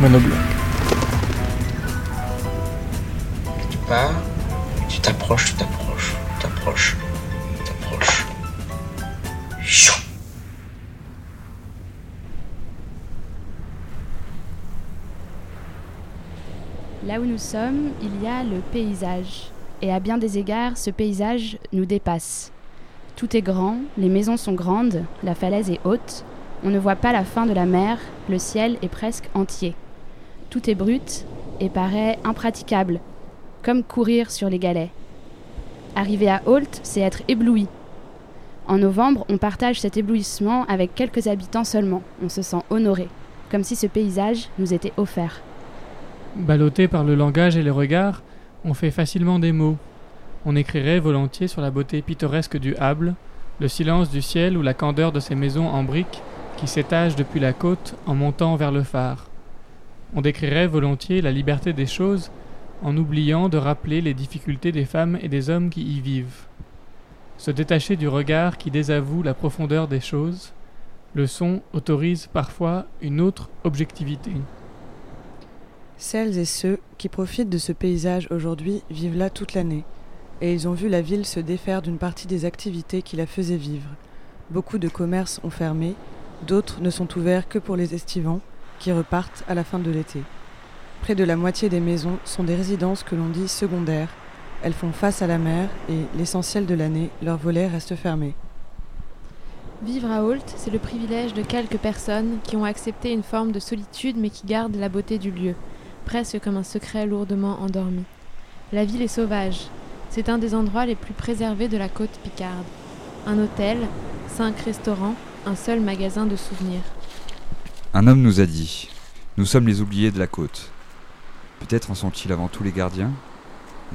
Monobloc. Tu pars, tu t'approches, tu t'approches, tu t'approches, tu t'approches. Chou. Là où nous sommes, il y a le paysage. Et à bien des égards, ce paysage nous dépasse. Tout est grand, les maisons sont grandes, la falaise est haute, on ne voit pas la fin de la mer, le ciel est presque entier. Tout est brut et paraît impraticable, comme courir sur les galets. Arriver à Holt, c'est être ébloui. En novembre, on partage cet éblouissement avec quelques habitants seulement. On se sent honoré, comme si ce paysage nous était offert. Ballotté par le langage et les regards, on fait facilement des mots. On écrirait volontiers sur la beauté pittoresque du Hable, le silence du ciel ou la candeur de ces maisons en briques qui s'étagent depuis la côte en montant vers le phare. On décrirait volontiers la liberté des choses en oubliant de rappeler les difficultés des femmes et des hommes qui y vivent. Se détacher du regard qui désavoue la profondeur des choses, le son autorise parfois une autre objectivité. Celles et ceux qui profitent de ce paysage aujourd'hui vivent là toute l'année, et ils ont vu la ville se défaire d'une partie des activités qui la faisaient vivre. Beaucoup de commerces ont fermé, d'autres ne sont ouverts que pour les estivants, qui repartent à la fin de l'été. Près de la moitié des maisons sont des résidences que l'on dit secondaires. Elles font face à la mer et, l'essentiel de l'année, leurs volets restent fermés. Vivre à Holt, c'est le privilège de quelques personnes qui ont accepté une forme de solitude mais qui gardent la beauté du lieu, presque comme un secret lourdement endormi. La ville est sauvage. C'est un des endroits les plus préservés de la côte picarde. Un hôtel, cinq restaurants, un seul magasin de souvenirs. Un homme nous a dit Nous sommes les oubliés de la côte. Peut-être en sont-ils avant tout les gardiens?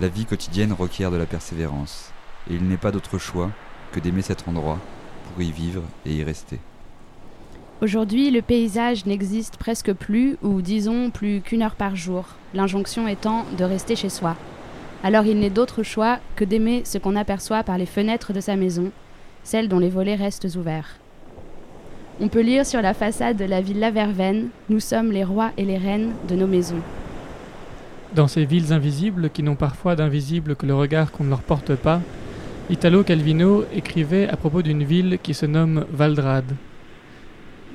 La vie quotidienne requiert de la persévérance, et il n'est pas d'autre choix que d'aimer cet endroit pour y vivre et y rester. Aujourd'hui, le paysage n'existe presque plus, ou disons plus qu'une heure par jour, l'injonction étant de rester chez soi. Alors il n'est d'autre choix que d'aimer ce qu'on aperçoit par les fenêtres de sa maison, celles dont les volets restent ouverts. On peut lire sur la façade de la villa Verveine Nous sommes les rois et les reines de nos maisons. Dans ces villes invisibles qui n'ont parfois d'invisible que le regard qu'on ne leur porte pas, Italo Calvino écrivait à propos d'une ville qui se nomme Valdrade.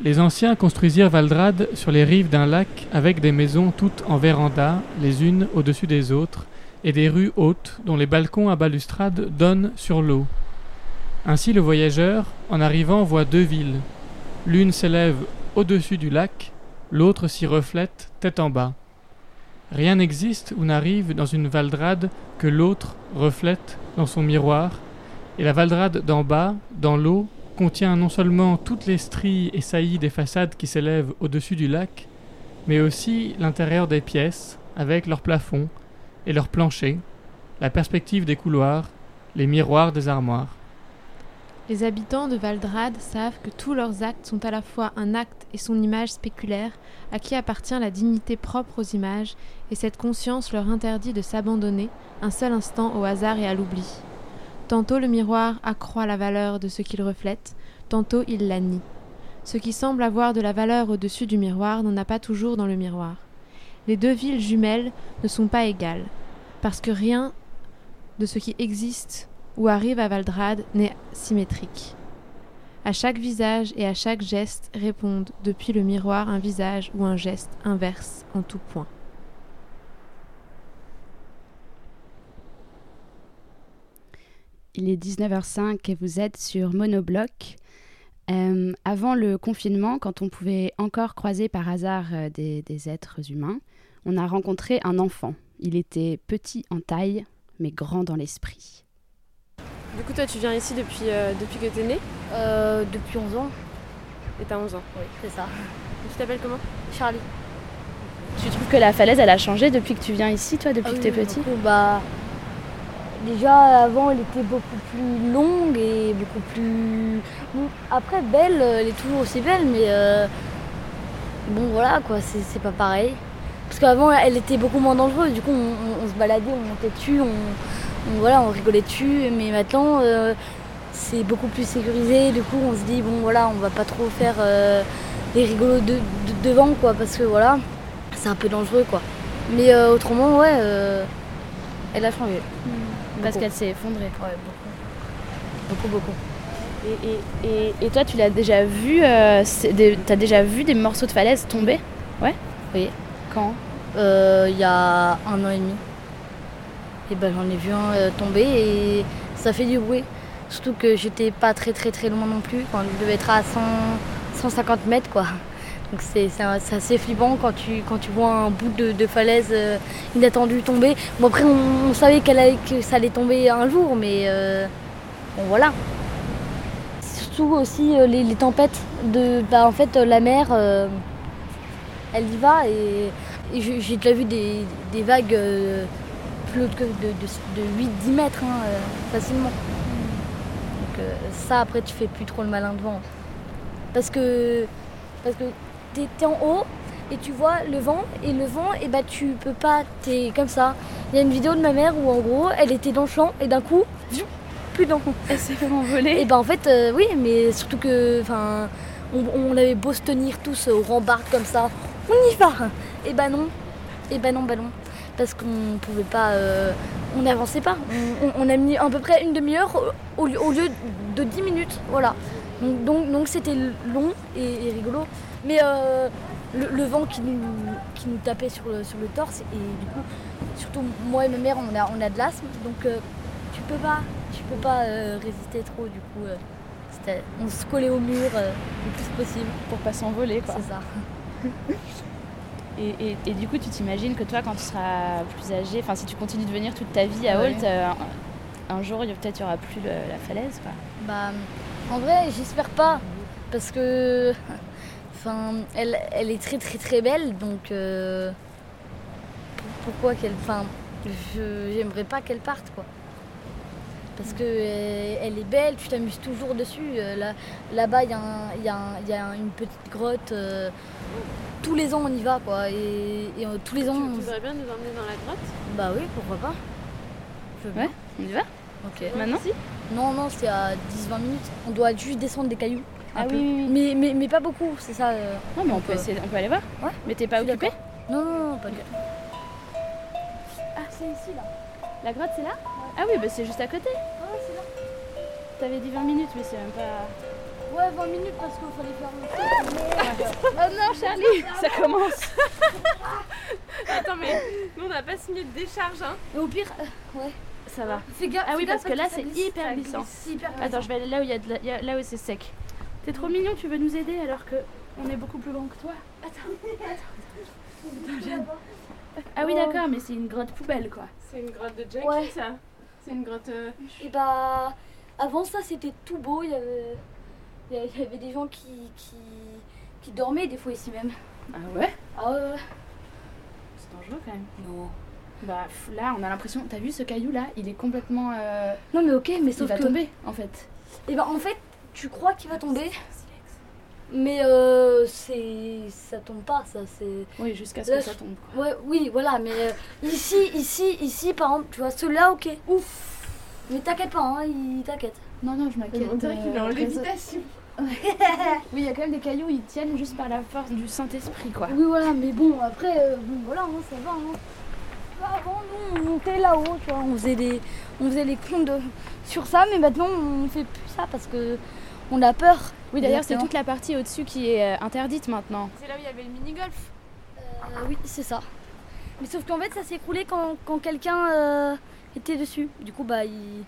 Les anciens construisirent Valdrade sur les rives d'un lac avec des maisons toutes en véranda, les unes au-dessus des autres, et des rues hautes dont les balcons à balustrade donnent sur l'eau. Ainsi le voyageur, en arrivant, voit deux villes. L'une s'élève au-dessus du lac, l'autre s'y reflète tête en bas. Rien n'existe ou n'arrive dans une valdrade que l'autre reflète dans son miroir, et la valdrade d'en bas, dans l'eau, contient non seulement toutes les stries et saillies des façades qui s'élèvent au-dessus du lac, mais aussi l'intérieur des pièces, avec leurs plafonds et leurs planchers, la perspective des couloirs, les miroirs des armoires. Les habitants de Valdrade savent que tous leurs actes sont à la fois un acte et son image spéculaire, à qui appartient la dignité propre aux images, et cette conscience leur interdit de s'abandonner un seul instant au hasard et à l'oubli. Tantôt le miroir accroît la valeur de ce qu'il reflète, tantôt il la nie. Ce qui semble avoir de la valeur au-dessus du miroir n'en a pas toujours dans le miroir. Les deux villes jumelles ne sont pas égales, parce que rien de ce qui existe ou arrive à Valdrade n'est symétrique. À chaque visage et à chaque geste répondent depuis le miroir un visage ou un geste inverse en tout point. Il est 19h05 et vous êtes sur Monobloc. Euh, avant le confinement, quand on pouvait encore croiser par hasard euh, des, des êtres humains, on a rencontré un enfant. Il était petit en taille, mais grand dans l'esprit. Du coup, toi, tu viens ici depuis, euh, depuis que t'es né Euh, depuis 11 ans, et t'as 11 ans. oui, c'est ça. Tu t'appelles comment Charlie. Tu trouves que la falaise, elle a changé depuis que tu viens ici, toi, depuis Ah que oui, t'es petit? beaucoup, bah, déjà avant, elle était beaucoup plus longue et beaucoup plus. Bon, après, belle, elle est toujours aussi belle, mais euh, bon, voilà quoi, c'est c'est pas pareil. Parce qu'avant, elle était beaucoup moins dangereuse. Du coup, on, on- on se baladait, on montait dessus, on, on- voilà, on rigolait dessus. Mais maintenant, euh, c'est beaucoup plus sécurisé. Du coup, on se dit, bon, voilà, on va pas trop faire euh, les rigolos de, de- devant, quoi, parce que voilà, c'est un peu dangereux, quoi. Mais euh, autrement, ouais, euh, elle a changé. Parce Beaucoup. qu'elle s'est effondrée. Ouais, beaucoup. Beaucoup, beaucoup. Et, et- et- et toi, tu l'as déjà vu euh, des- T'as déjà vu des morceaux de falaise tomber? Ouais? Oui. Quand? Euh, Il y a un an et demi. Et ben j'en ai vu un euh, tomber et ça fait du bruit. Surtout que j'étais pas très très très loin non plus. Quand je devais être à 100, 150 mètres quoi. Donc c'est assez flippant quand tu, quand tu vois un bout de, falaise euh, inattendu tomber. Bon après on, savait que ça allait tomber un jour mais euh, bon voilà. Surtout aussi euh, les, tempêtes. De, bah, en fait la mer elle y va et, et j'ai déjà vu des, des vagues plus que de, de, de 8-10 mètres hein, euh, facilement. Donc euh, ça après tu fais plus trop le malin devant. Parce que parce que t'es t'es en haut et tu vois le vent et le vent et bah tu peux pas t'es comme ça. Il y a une vidéo de ma mère où en gros elle était dans le champ et d'un coup plus dans Elle s'est fait envoler. et ben en fait, euh, oui, mais surtout que, enfin, on, on avait beau se tenir tous au rambarde comme ça, on y va. Et ben non, et ben non, ben non, parce qu'on pouvait pas, euh, on n'avançait pas. On, on- on a mis à peu près une demi-heure au, au lieu- de 10 minutes, voilà. Donc donc donc c'était long et, et rigolo, mais euh, le, le vent qui nous, qui nous tapait sur le, sur le torse et du coup, surtout moi et ma mère, on a, on a de l'asthme, donc euh, tu peux pas, tu peux pas euh, résister trop. Du coup, c'était- on se collait au mur le plus possible. Pour pas s'envoler, quoi. C'est ça. Et, et- et du coup, tu t'imagines que toi, quand tu seras plus âgé, enfin, si tu continues de venir toute ta vie à Ouais. Holt, euh, un, un jour, peut-être il y aura plus le- la falaise, quoi. Bah, en vrai, j'espère pas, parce que, enfin, elle, elle est très très très belle, donc euh, pour- pourquoi qu'elle, enfin, j'aimerais pas qu'elle parte, quoi. Parce que euh, elle est belle, tu t'amuses toujours dessus. Euh, là, là-bas, il y, a y y une petite grotte. euh, tous les ans, on y va, quoi. Et, et, tous les ans, Tu, on voudrais bien nous emmener dans la grotte? Bah oui, pourquoi pas. Je veux bien. Ouais, on y va? Ok. Maintenant? Non, non, c'est à 10-20 minutes. On doit juste descendre des cailloux. un Ah peu. oui, oui, oui. Mais, mais, mais pas beaucoup, c'est ça. euh. Non, mais on peut, essayer, on peut aller voir Ouais. Mais t'es pas occupé Non, non, non, pas du tout. Ah, c'est ici, là. La grotte, c'est là? Ah oui, bah c'est juste à côté. Ouais, c'est là. T'avais dit 20 minutes, mais c'est même pas... Ouais, 20 minutes parce qu'il fallait faire le Oh non, Charlie Ça commence Attends, mais nous on n'a pas signé de décharge, hein Et au pire, euh, ouais. Ça va. Fais gaffe. Ah oui, parce que là, c'est hyper glissant. hyper Attends, je vais aller là où, il y a de la- il y a- là où c'est sec. T'es trop mignon, tu veux nous aider alors que on est beaucoup plus grand que toi. Ah oui, d'accord, mais c'est une grotte poubelle, quoi. C'est une grotte de junkie, Ouais. ça C'est une grotte. euh, Et bah, avant ça, c'était tout beau. Il y avait, il y il des gens qui, qui, qui dormaient des fois ici même. Ah ouais? Ah ouais. C'est dangereux quand même. Non. Bah là, on a l'impression. T'as vu ce caillou là? Il est complètement. euh, Non, mais ok, mais Il sauf va que. tomber en fait. Et ben en fait, tu crois qu'il va tomber, mais euh, c'est ça tombe pas, ça c'est. Oui, jusqu'à ce Là, que ça tombe. quoi. Ouais, oui, voilà, mais euh, ici, ici, ici, par exemple, tu vois, celui-là, ok, ouf. Mais t'inquiète pas, hein, il t'inquiète. Non, non, je m'inquiète. On dirait qu'il est en euh, lévitation. Oui, il y a quand même des cailloux, ils tiennent juste par la force du Saint-Esprit, quoi. Oui, voilà, mais bon, après, euh, bon, voilà, hein, ça va. Hein. Avant, nous, on montait là-haut, tu vois, on faisait des, on faisait les comptes de- sur ça, mais maintenant, on fait plus ça parce que on a peur. Oui, d'ailleurs, c'est toute la partie au-dessus qui est euh, interdite maintenant. C'est là où il y avait le mini-golf. Euh, oui, c'est ça. Mais sauf qu'en fait, ça s'est écroulé quand, quand quelqu'un euh, était dessus. Du coup, bah, il,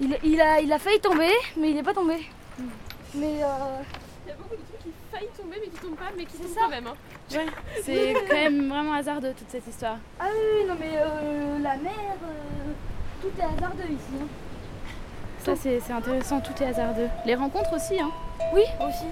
il, il a, il a failli tomber, mais il n'est pas tombé. Mais euh, Il y a beaucoup de trucs qui faillent tomber mais qui tombent pas mais qui tombent ça. quand même. hein. Ouais, c'est quand même vraiment hasardeux toute cette histoire. ah oui, oui, non, mais euh, la mer, euh, tout est hasardeux ici. hein. Ça, c'est c'est intéressant, tout est hasardeux. Les rencontres aussi, hein. Oui, aussi.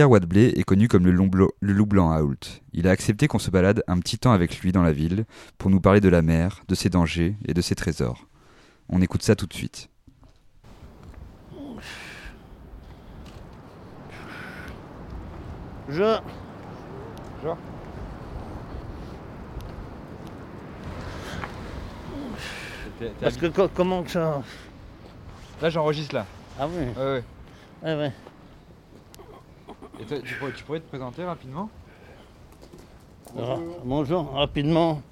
Jean-Pierre Wadblé est connu comme le, long blo- le loup blanc à Hoult. Il a accepté qu'on se balade un petit temps avec lui dans la ville pour nous parler de la mer, de ses dangers et de ses trésors. On écoute ça tout de suite. Je. Genre Parce que co- comment que ça. Là, j'enregistre là. Ah oui. Ouais, ouais. Ouais, ouais. Et toi, tu, pourrais, tu pourrais te présenter rapidement Ah, bonjour, rapidement.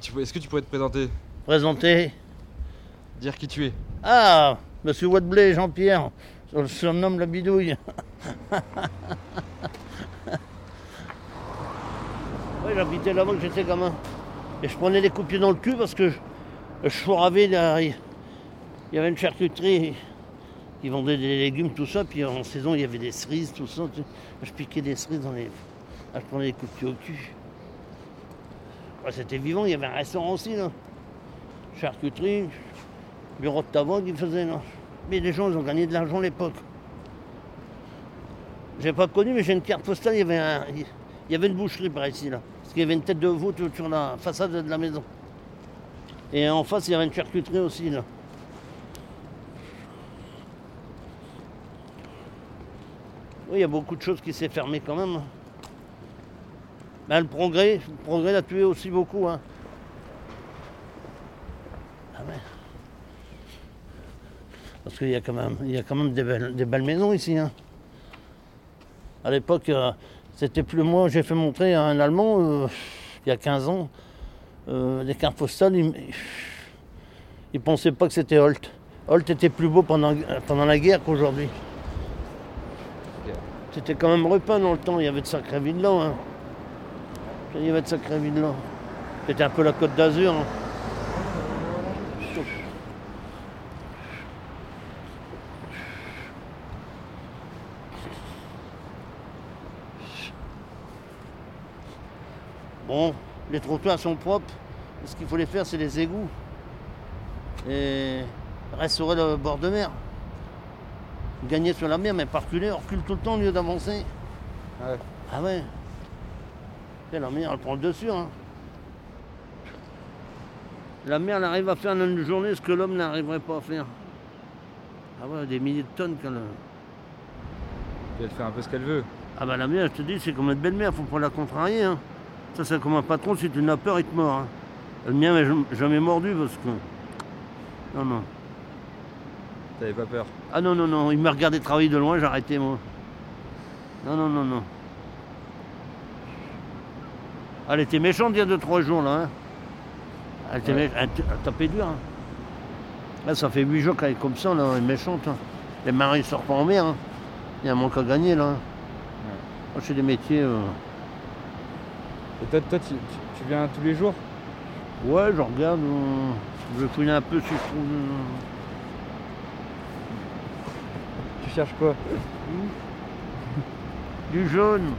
Tu Est-ce que tu pourrais te présenter? Présenter. Dire qui tu es Ah, monsieur Wadblé, Jean-Pierre. On le surnomme la bidouille. oui, j'habitais là-bas que j'étais gamin. Et je prenais des coups de pied dans le cul parce que je, je fourravais là. Il il y avait une charcuterie. Ils vendaient des légumes, tout ça. Puis en saison, il y avait des cerises, tout ça. Je piquais des cerises dans les. Ah, je prenais des coups de pied au cul. Ouais, C'était vivant, il y avait un restaurant aussi, là. Charcuterie, bureau de tabac qu'ils faisaient, là. Mais les gens, ils ont gagné de l'argent à l'époque. J'ai pas connu, mais j'ai une carte postale, il y avait. Il y avait une boucherie par ici, là. qu'il y avait une tête de veau sur la façade de la maison. Et en face, il y avait une charcuterie aussi, là. Oui, il y a beaucoup de choses qui s'est fermé quand même. Ben, le progrès, le progrès l'a tué aussi beaucoup. Hein. Ah. Parce qu'il y a quand même, il y a quand même des, belles, des belles maisons ici. Hein. À l'époque, euh, c'était plus moi, j'ai fait montrer à un Allemand, euh, il y a 15 ans, euh, des cartes il ne pensait pas que c'était Holt. Holt était plus beau pendant, pendant la guerre qu'aujourd'hui. C'était quand même repeint dans le temps, il y avait de sacrées villas. Hein. Il y avait de sacrées villas. C'était un peu la côte d'Azur. Hein. Bon, les trottoirs sont propres. Ce qu'il faut les faire, c'est les égouts. Et restaurer le bord de mer. Gagner sur la mer, mais pas reculer, on recule tout le temps au lieu d'avancer. Ah ouais. Et la mer, elle prend le dessus. Hein. La mer, elle arrive à faire en une journée ce que l'homme n'arriverait pas à faire. Ah ouais, des milliers de tonnes qu'elle. elle fait un peu ce qu'elle veut. Ah bah la mer, je te dis, c'est comme une belle mer, faut pas la contrarier. Hein. Ça, c'est comme un patron, si tu n'as peur, il te mord. Hein. Le mien m'a jamais mordu parce que. Non, non. T'avais pas peur Ah non, non, non. Il m'a regardé travailler de loin, j'ai arrêté, moi. Non, non, non, non. Elle était méchante il y a 2-3 jours, là. Hein. Elle était méchante. Elle, tapait dur. Hein. Là, ça fait 8 jours qu'elle est comme ça, là. Elle est méchante. Hein. Les marins, ils sortent pas en mer. Hein. Il y a un manque à gagner, là. Moi, je fais des métiers. Euh, et toi, toi tu, viens tous les jours? Ouais, je regarde. Euh, je fouille un peu si je trouve. Euh, tu cherches quoi Du jaune.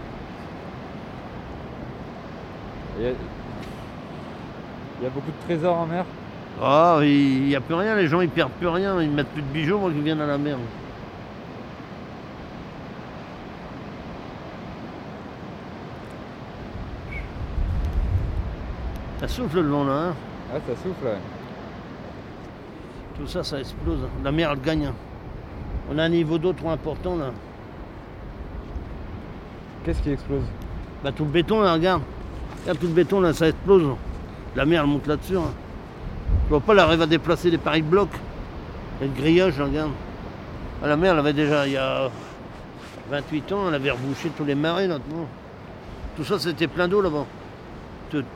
Il y, a... beaucoup de trésors en mer Ah, il n'y a plus rien, les gens ils perdent plus rien, ils mettent plus de bijoux moi qui viennent à la mer. Ça souffle le vent là. Hein ah, ça souffle, ouais. Tout ça, ça explose. La mer, elle gagne. On a un niveau d'eau trop important là. Qu'est-ce qui explose? Bah tout le béton là, regarde. Regarde tout le béton là, ça explose. La mer, elle monte là-dessus. Hein. Je vois pas, elle arrive à déplacer les paris blocs. Il y a le grillage, regarde. Ah, la mer, elle avait déjà, il y a 28 ans, elle avait rebouché tous les marais là. Tout ça, c'était plein d'eau là-bas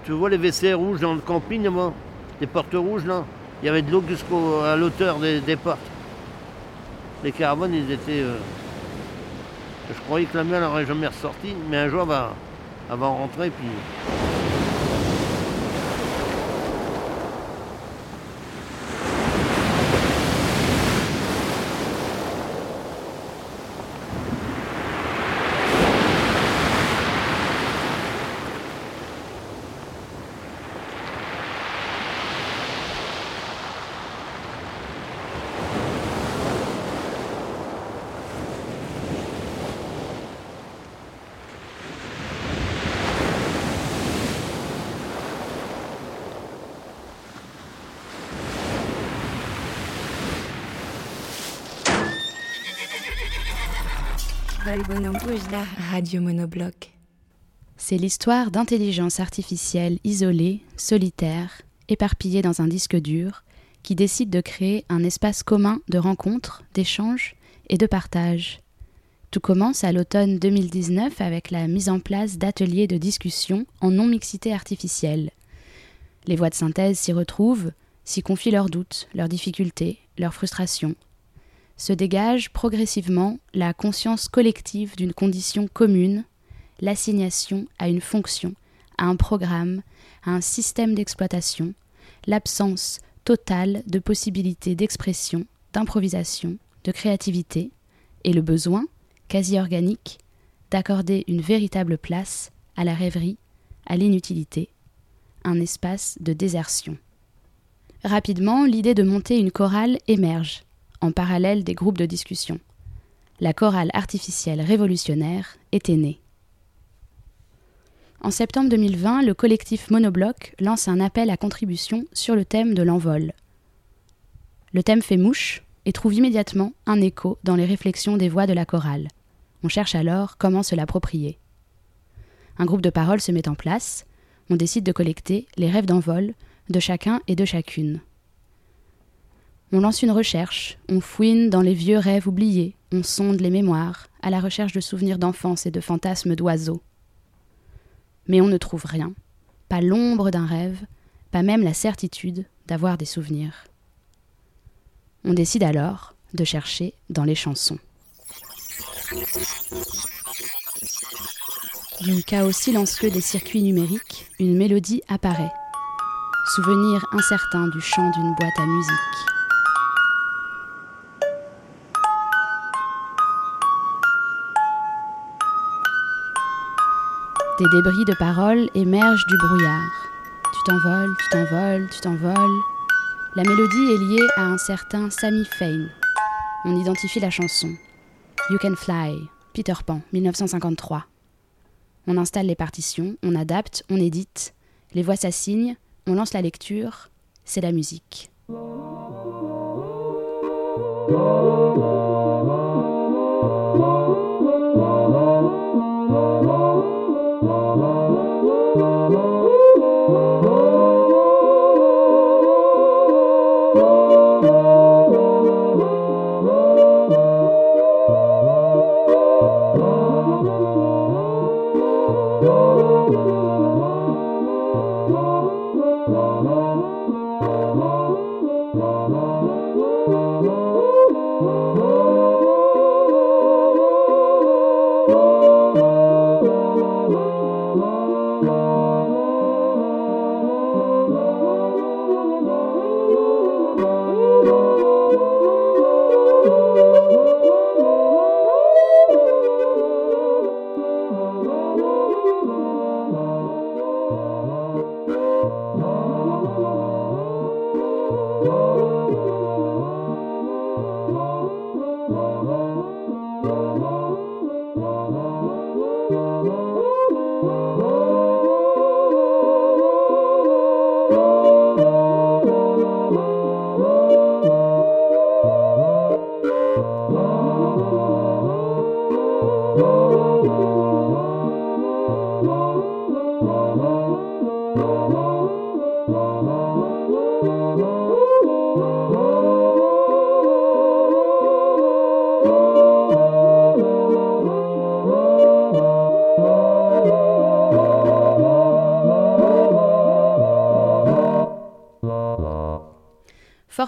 tu, vois les WC rouges dans le camping, là les portes rouges là, il y avait de l'eau jusqu'à l'auteur des, portes. Les carbones, ils étaient. Euh, je croyais que la mienne n'aurait jamais ressorti, mais un jour elle va, elle rentrer puis. Radio Monobloc. C'est l'histoire d'intelligence artificielle isolée, solitaire, éparpillée dans un disque dur, qui décide de créer un espace commun de rencontres, d'échanges et de partage. Tout commence à l'automne 2019 avec la mise en place d'ateliers de discussion en non-mixité artificielle. Les voix de synthèse s'y retrouvent, s'y confient leurs doutes, leurs difficultés, leurs frustrations, se dégage progressivement la conscience collective d'une condition commune, l'assignation à une fonction, à un programme, à un système d'exploitation, l'absence totale de possibilités d'expression, d'improvisation, de créativité, et le besoin, quasi organique, d'accorder une véritable place à la rêverie, à l'inutilité, un espace de désertion. Rapidement, l'idée de monter une chorale émerge en parallèle des groupes de discussion. La chorale artificielle révolutionnaire était née. En septembre 2020, le collectif Monobloc lance un appel à contribution sur le thème de l'envol. Le thème fait mouche et trouve immédiatement un écho dans les réflexions des voix de la chorale. On cherche alors comment se l'approprier. Un groupe de paroles se met en place, on décide de collecter les rêves d'envol de chacun et de chacune. On lance une recherche, on fouine dans les vieux rêves oubliés, on sonde les mémoires, à la recherche de souvenirs d'enfance et de fantasmes d'oiseaux. Mais on ne trouve rien, pas l'ombre d'un rêve, pas même la certitude d'avoir des souvenirs. On décide alors de chercher dans les chansons. Du chaos silencieux des circuits numériques, une mélodie apparaît. Souvenir incertain du chant d'une boîte à musique. Des débris de paroles émergent du brouillard. Tu t'envoles, tu t'envoles, tu t'envoles. La mélodie est liée à un certain Sammy Fain. On identifie la chanson. You Can Fly, Peter Pan, 1953. On installe les partitions, on adapte, on édite. Les voix s'assignent, on lance la lecture. C'est la musique.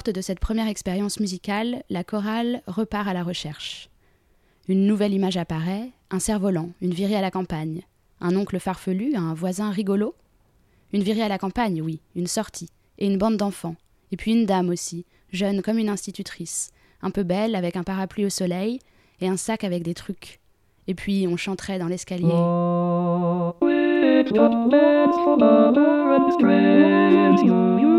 De cette première expérience musicale, la chorale repart à la recherche. Une nouvelle image apparaît, un cerf-volant, une virée à la campagne, un oncle farfelu, un voisin rigolo. Une virée à la campagne, oui, une sortie, et une bande d'enfants, et puis une dame aussi, jeune comme une institutrice, un peu belle avec un parapluie au soleil et un sac avec des trucs. Et puis on chanterait dans l'escalier. It's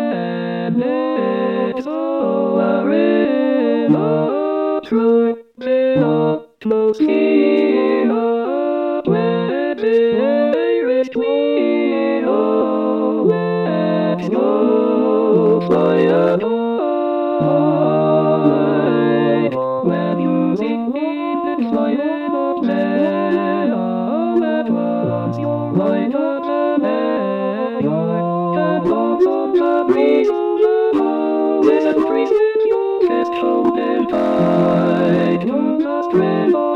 Arena, Troy, Atmosphere, where the airest we are, let's go fly above. When you see me, then fly above, let all at once your light up the air, your candles on the breeze. You just hold and tight to the strand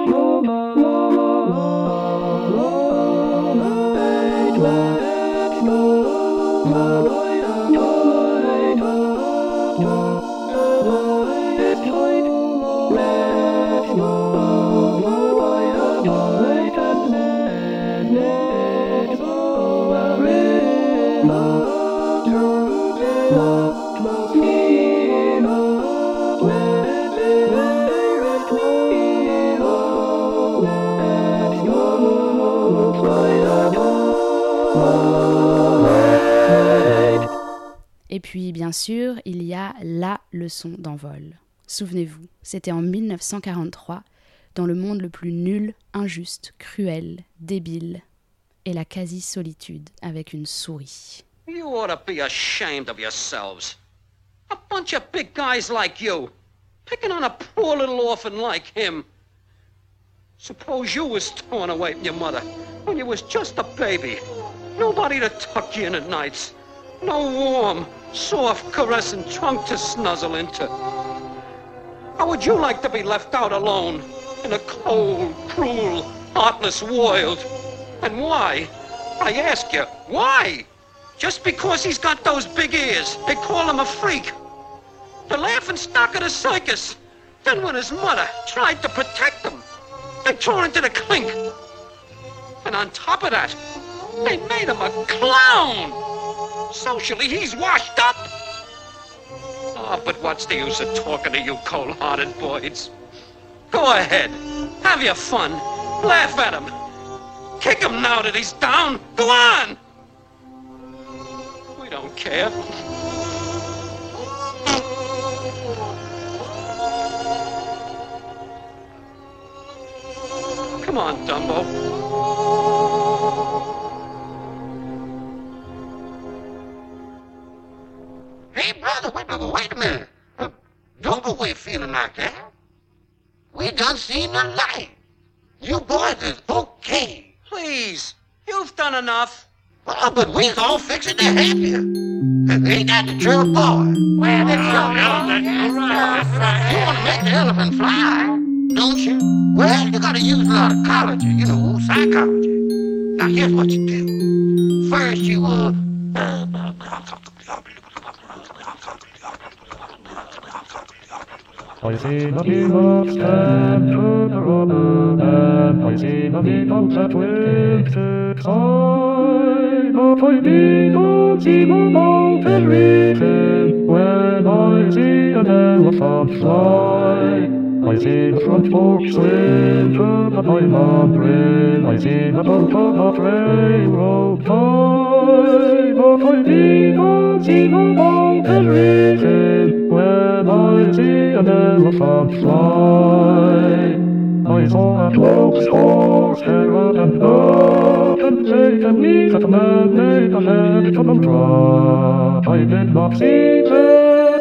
bien sûr, il y a la leçon d'envol. Souvenez-vous, c'était en 1943, dans le monde le plus nul, injuste, cruel, débile, et la quasi-solitude avec une souris. You ought to be ashamed of yourselves. A bunch of big guys like you, picking on a poor little orphan like him. Suppose you was torn away from your mother when you was just a baby. Nobody to tuck you in at nights. No warm, soft, caressing trunk to snuzzle into. How would you like to be left out alone in a cold, cruel, heartless world? And why? I ask you, why? Just because he's got those big ears, they call him a freak. The laughing stock of the circus. Then when his mother tried to protect him, they tore into the clink. And on top of that, they made him a clown. Socially, he's washed up. Oh, but what's the use of talking to you cold-hearted boys? Go ahead. Have your fun. Laugh at him. Kick him now that he's down. Go on. We don't care. Come on, Dumbo. Brother, wait, brother, wait a minute. Don't go away feeling like that. We done seen the light. You boys is okay. Please, you've done enough. Well, but we's all fixing to help you. And ain't that the true boy? Well, it's your You ah, want to make the elephant fly, don't you? Well, you gotta use a lot of ecology, you know, psychology. Now, here's what you do. First, you, uh, uh, uh I see the beaver stand to the rubber, and I see the beetles that eye. But I don't see the mountain reason when I see an elephant fly. I see the front fork swim to the pylon grin. I see the boat on the railroad tie. But I don't see the mountain reason when I see an elephant fly. I saw a close horse, Herod and Lot, and they can meet that man made a head to them draw. I did not see that,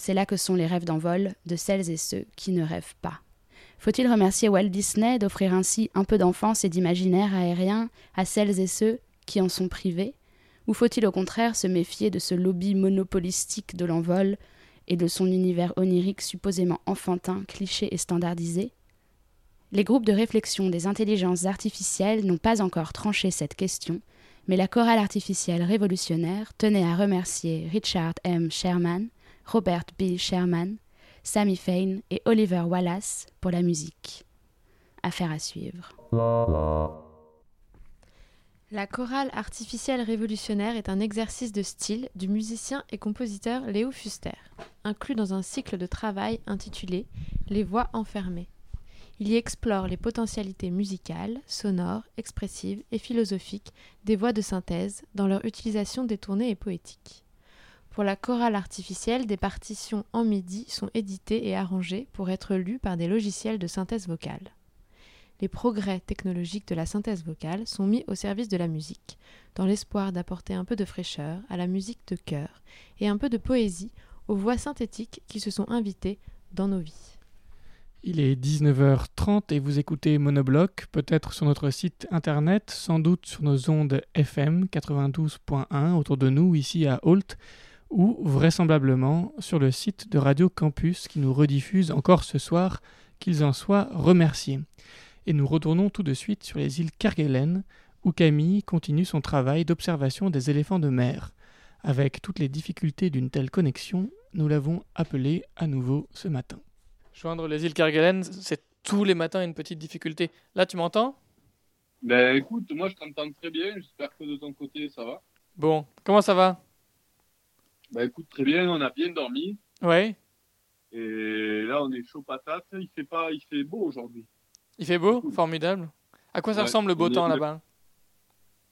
C'est là que sont les rêves d'envol de celles et ceux qui ne rêvent pas. Faut-il remercier Walt Disney d'offrir ainsi un peu d'enfance et d'imaginaire aérien à celles et ceux qui en sont privés? Ou faut-il au contraire se méfier de ce lobby monopolistique de l'envol et de son univers onirique supposément enfantin, cliché et standardisé? Les groupes de réflexion des intelligences artificielles n'ont pas encore tranché cette question, mais la chorale artificielle révolutionnaire tenait à remercier Richard M. Sherman, Robert B. Sherman, Sammy Fain et Oliver Wallace pour la musique. Affaire à suivre. La chorale artificielle révolutionnaire est un exercice de style du musicien et compositeur Léo Fuster, inclus dans un cycle de travail intitulé Les voix enfermées. Il y explore les potentialités musicales, sonores, expressives et philosophiques des voix de synthèse dans leur utilisation détournée et poétique. Pour la chorale artificielle, des partitions en MIDI sont éditées et arrangées pour être lues par des logiciels de synthèse vocale. Les progrès technologiques de la synthèse vocale sont mis au service de la musique, dans l'espoir d'apporter un peu de fraîcheur à la musique de chœur et un peu de poésie aux voix synthétiques qui se sont invitées dans nos vies. Il est 19h30 et vous écoutez Monobloc, peut-être sur notre site internet, sans doute sur nos ondes FM 92.1 autour de nous, ici à Holt, ou vraisemblablement sur le site de Radio Campus qui nous rediffuse encore ce soir, qu'ils en soient remerciés. Et nous retournons tout de suite sur les îles Kerguelen, où Camille continue son travail d'observation des éléphants de mer. Avec toutes les difficultés d'une telle connexion, nous l'avons appelé à nouveau ce matin. Joindre les îles Kerguelen, c'est tous les matins une petite difficulté. Là, tu m'entends? Ben écoute, moi je t'entends très bien, j'espère que de ton côté ça va. Bon, comment ça va? Ben écoute, très bien, on a bien dormi. Ouais. Et là on est chaud patate, il fait pas, il fait beau aujourd'hui. Il fait beau? Formidable. À quoi ça Ouais, ressemble le beau temps là-bas?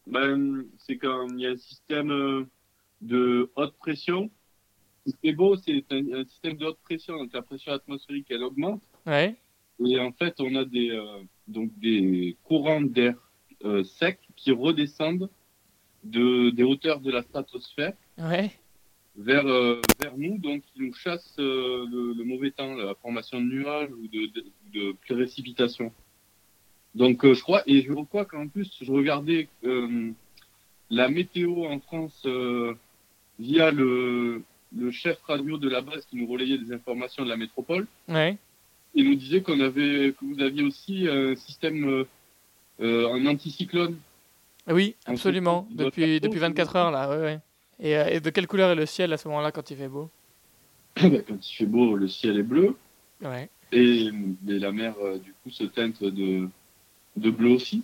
Ben c'est qu'il y a un système euh, de haute pression. Ce qui est beau, c'est un, un système de haute pression, donc la pression atmosphérique elle augmente. Ouais. Et en fait, on a des, euh, donc des courants d'air euh, sec qui redescendent de, des hauteurs de la stratosphère Ouais. Vers, euh, vers nous, donc qui nous chassent euh, le, le mauvais temps, la formation de nuages ou de, de. Donc euh, je crois, et je crois qu'en plus, je regardais la météo en France via le, le chef radio de la base qui nous relayait des informations de la métropole. Ouais. Il nous disait qu'on avait, que vous aviez aussi un système, euh, un anticyclone. Oui, absolument. Depuis, depuis c'est 24 heures là, ouais, ouais. Et, euh, et de quelle couleur est le ciel à ce moment-là quand il fait beau Ben, Quand il fait beau, le ciel est bleu. Ouais. Et, et la mer, euh, du coup, se teinte de, de bleu aussi.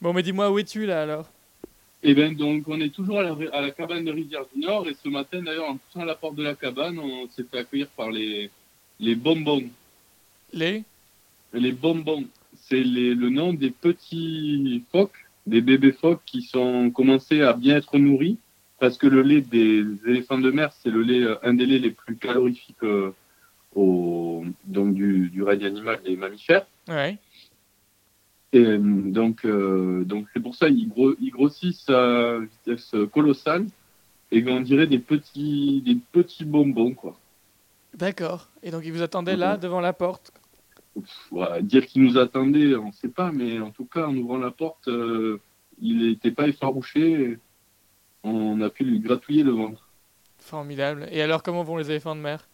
Bon, mais dis-moi, où es-tu là alors? Et bien, donc, on est toujours à la, à la cabane de Rivière du Nord. Et ce matin, d'ailleurs, en poussant à la porte de la cabane, on s'est fait accueillir par les, les bonbons. Les? Les bonbons, c'est le nom des petits phoques, des bébés phoques qui sont commencés à bien être nourris. Parce que le lait des éléphants de mer, c'est le lait, euh, un des laits les plus calorifiques euh, au, donc du, du règne animal des mammifères. Ouais. Et donc, euh, donc c'est pour ça ils, gros, ils grossissent à vitesse colossale et on dirait des petits, des petits bonbons quoi. D'accord. Et donc il vous attendait là, devant la porte? Dire qu'ils nous attendaient, on ne sait pas, mais en tout cas en ouvrant la porte, euh, il n'était pas effarouché. On a pu lui gratouiller le ventre. Formidable. Et alors, comment vont les éléphants de mer?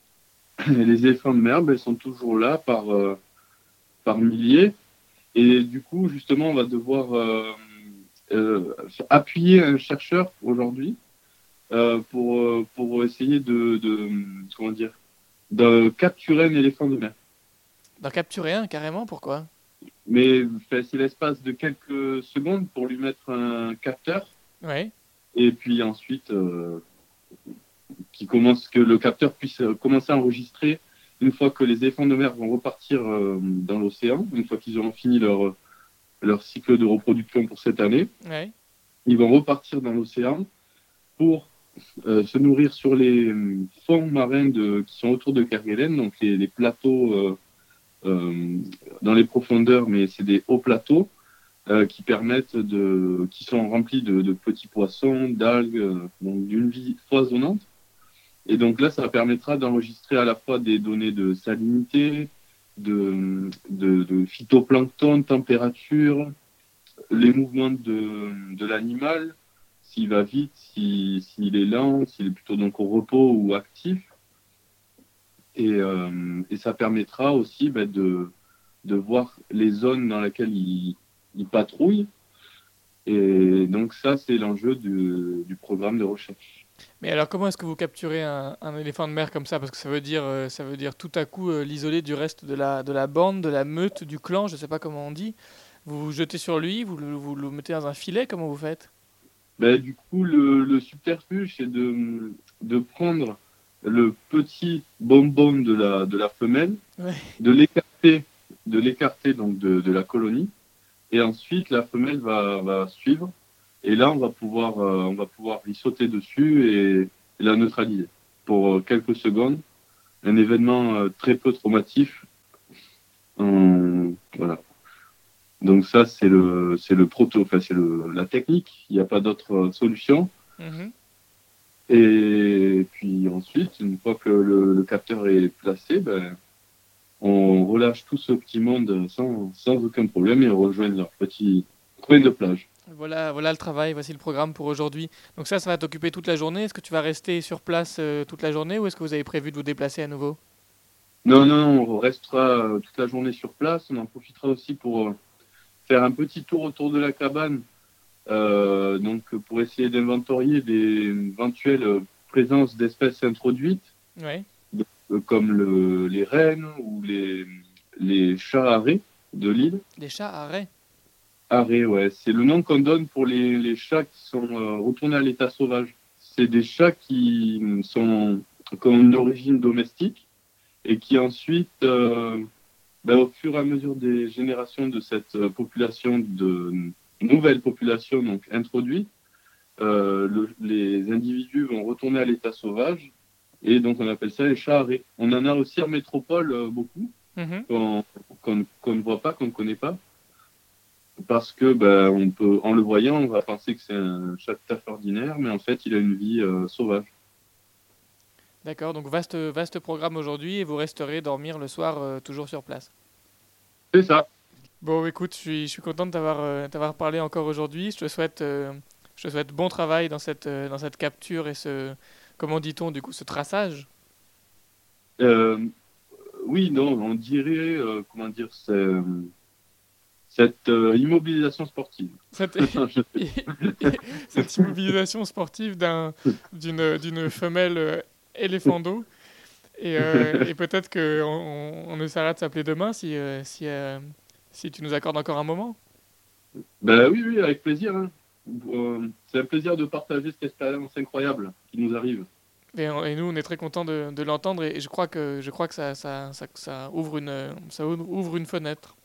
Les éléphants de mer ben, sont toujours là par, euh, par milliers. Et du coup, justement, on va devoir euh, euh, appuyer un chercheur aujourd'hui pour, pour essayer de, de, comment dire, de capturer un éléphant de mer. D'en capturer un, carrément, pourquoi? Mais enfin, c'est l'espace de quelques secondes pour lui mettre un capteur Ouais. Et puis ensuite euh, qui commence que le capteur puisse euh, commencer à enregistrer une fois que les éléphants de mer vont repartir euh, dans l'océan, une fois qu'ils auront fini leur leur cycle de reproduction pour cette année, Ouais. ils vont repartir dans l'océan pour euh, se nourrir sur les fonds marins de, qui sont autour de Kerguelen, donc les, les plateaux euh, euh, dans les profondeurs, mais c'est des hauts plateaux euh, qui permettent de, qui sont remplis de, petits poissons, d'algues, euh, donc d'une vie foisonnante. Et donc là, ça permettra d'enregistrer à la fois des données de salinité, de, de, de phytoplancton, température, les mouvements de, de l'animal, s'il va vite, si- s'il est lent, s'il est plutôt donc au repos ou actif. Et, euh, et ça permettra aussi ben, de, de voir les zones dans lesquelles il, il patrouille. Et donc ça, c'est l'enjeu du, du programme de recherche. Mais alors, comment est-ce que vous capturez un, un éléphant de mer comme ça? Parce que ça veut dire, euh, ça veut dire tout à coup euh, l'isoler du reste de la, de la bande, de la meute, du clan, je sais pas comment on dit. Vous vous jetez sur lui, vous le, vous le mettez dans un filet, comment vous faites? Ben, du coup, le, le subterfuge, c'est de, de prendre le petit bonbon de la, de la femelle, Ouais. de l'écarter, de l'écarter donc de, de la colonie, et ensuite la femelle va, va suivre, et là on va pouvoir, euh, on va pouvoir y sauter dessus et, et la neutraliser pour euh, quelques secondes. Un événement euh, très peu traumatif. Hum, voilà. Donc ça c'est le, c'est le proto, enfin c'est le, la technique. Il n'y a pas d'autre solution. Mhm. Et puis ensuite, une fois que le, le capteur est placé, ben, on relâche tout ce petit monde sans, sans aucun problème et rejoignent leur petit coin de plage. Voilà, voilà le travail, voici le programme pour aujourd'hui. Donc ça, ça va t'occuper toute la journée. Est-ce que tu vas rester sur place euh, toute la journée ou est-ce que vous avez prévu de vous déplacer à nouveau? Non, non, on restera euh, toute la journée sur place. On en profitera aussi pour euh, faire un petit tour autour de la cabane euh, donc pour essayer d'inventorier des éventuelles présences d'espèces introduites, Ouais. Euh, comme le- les rennes ou les, les chats arrêts de l'île. Des chats arrêts. Arrêts, ouais, c'est le nom qu'on donne pour les, les chats qui sont euh, retournés à l'état sauvage. C'est des chats qui sont qui ont une origine domestique et qui ensuite, euh, ben, au fur et à mesure des générations de cette population, de nouvelle population donc introduite, euh, le- les individus vont retourner à l'état sauvage et donc on appelle ça les chats arrêts. On en a aussi en métropole euh, beaucoup Mhm. qu'on ne voit pas, qu'on ne connaît pas. Parce que, ben, on peut, en le voyant, on va penser que c'est un chat à fait ordinaire, mais en fait, il a une vie euh, sauvage. D'accord, donc vaste, vaste programme aujourd'hui et vous resterez dormir le soir euh, toujours sur place. C'est ça. Bon, écoute, je suis, je suis content de t'avoir parlé encore aujourd'hui. Je te souhaite, je te souhaite bon travail dans cette, dans cette capture et ce, comment dit-on du coup, ce traçage? Euh, oui, non, on dirait, euh, comment dire, euh, cette euh, immobilisation sportive. Cette, cette immobilisation sportive d'un- d'une femelle éléphant d'eau. Et, et peut-être qu'on on, on essaiera de s'appeler demain si, si, si tu nous accordes encore un moment? Ben oui, oui, avec plaisir. hein. Euh, c'est un plaisir de partager cette expérience incroyable qui nous arrive. Et, et nous, on est très contents de, de l'entendre et je crois que, je crois que ça, ça, ça, ça ouvre une, ça ouvre une fenêtre.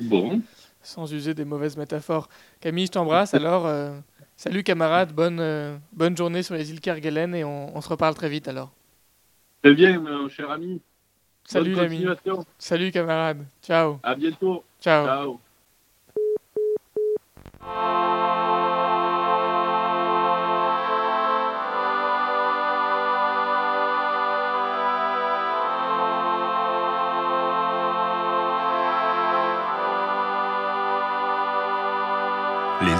Bon. Sans user des mauvaises métaphores. Camille, je t'embrasse alors. euh, salut camarade, bonne, euh, bonne journée sur les îles Kerguelen et on, on se reparle très vite alors. Très bien, mon cher ami. Salut continuation. Salut camarade. Ciao. À bientôt. Ciao. Ciao. Les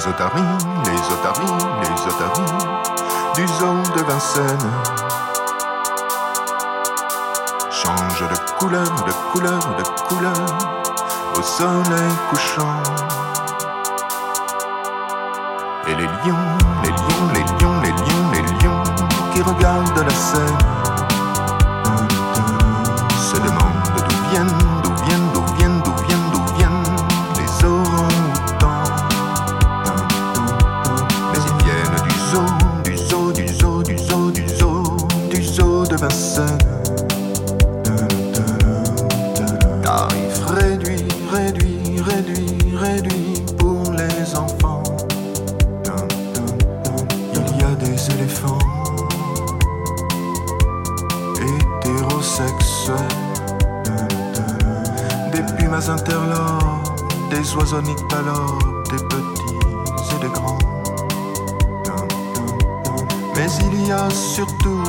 otaries, les otaries, les otaries du zoo de Vincennes changent de couleur, de couleur, de couleur au soleil couchant. Et les lions, les lions, les lions, les lions, les lions qui regardent la scène oiseaux nyctalopes, des petits et des grands. Mais il y a surtout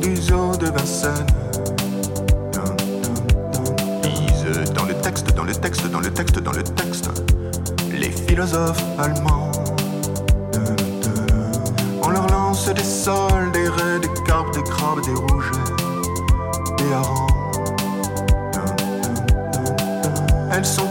du zoo de Vincennes. Lisent dans le texte, dans le texte, dans le texte, dans le texte, les philosophes allemands. On leur lance des sols, des raies, des carpes, des crabes, des rougets, des harengs. Elles sont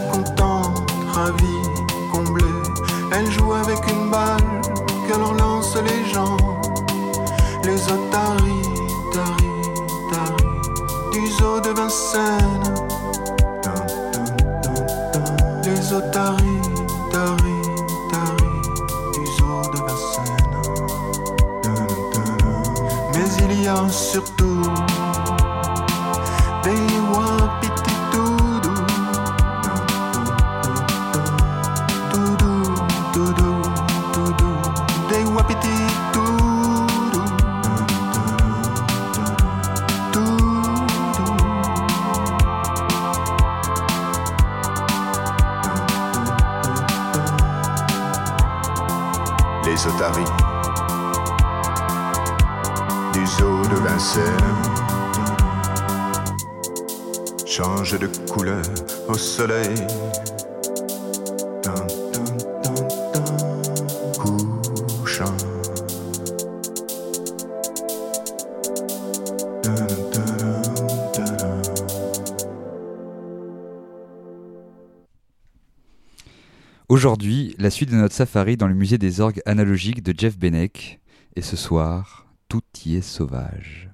Aujourd'hui, la suite de notre safari dans le musée des orgues analogiques de Jeff Benek. Et ce soir, tout y est sauvage.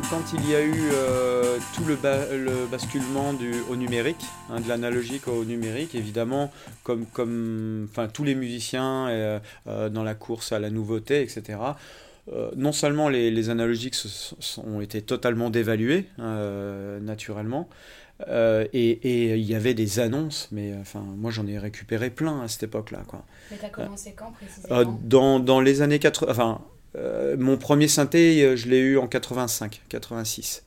Quand, il y a eu euh, tout le, ba- le basculement du, au numérique, hein, de l'analogique au numérique, évidemment, comme, tous les musiciens euh, euh, dans la course à la nouveauté, etc., euh, non seulement les, les analogiques se ont été totalement dévalués, euh, naturellement, euh, et il y avait des annonces, mais enfin, moi j'en ai récupéré plein à cette époque-là. Quoi. Mais t'as commencé quand précisément? Dans, dans les années 80, enfin, euh, mon premier synthé, euh, je l'ai eu en 85, 86.